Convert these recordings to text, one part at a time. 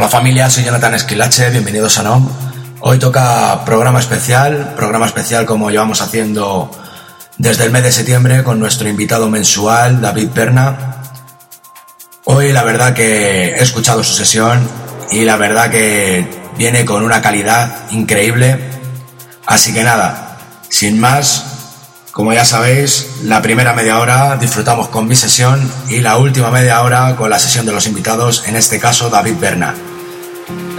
Hola familia, soy Jonathan Esquilache, bienvenidos a NOM. Hoy toca programa especial, programa especial como llevamos haciendo desde el mes de septiembre con nuestro invitado mensual, David Perna. Hoy la verdad que he escuchado su sesión y la verdad que viene con una calidad increíble. Así que nada, sin más, como ya sabéis, la primera media hora disfrutamos con mi sesión y la última media hora con la sesión de los invitados, en este caso David Berna.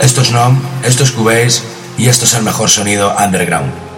Esto es NOM, esto es Cubase y esto es el mejor sonido underground.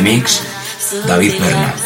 Mix, David Bernal.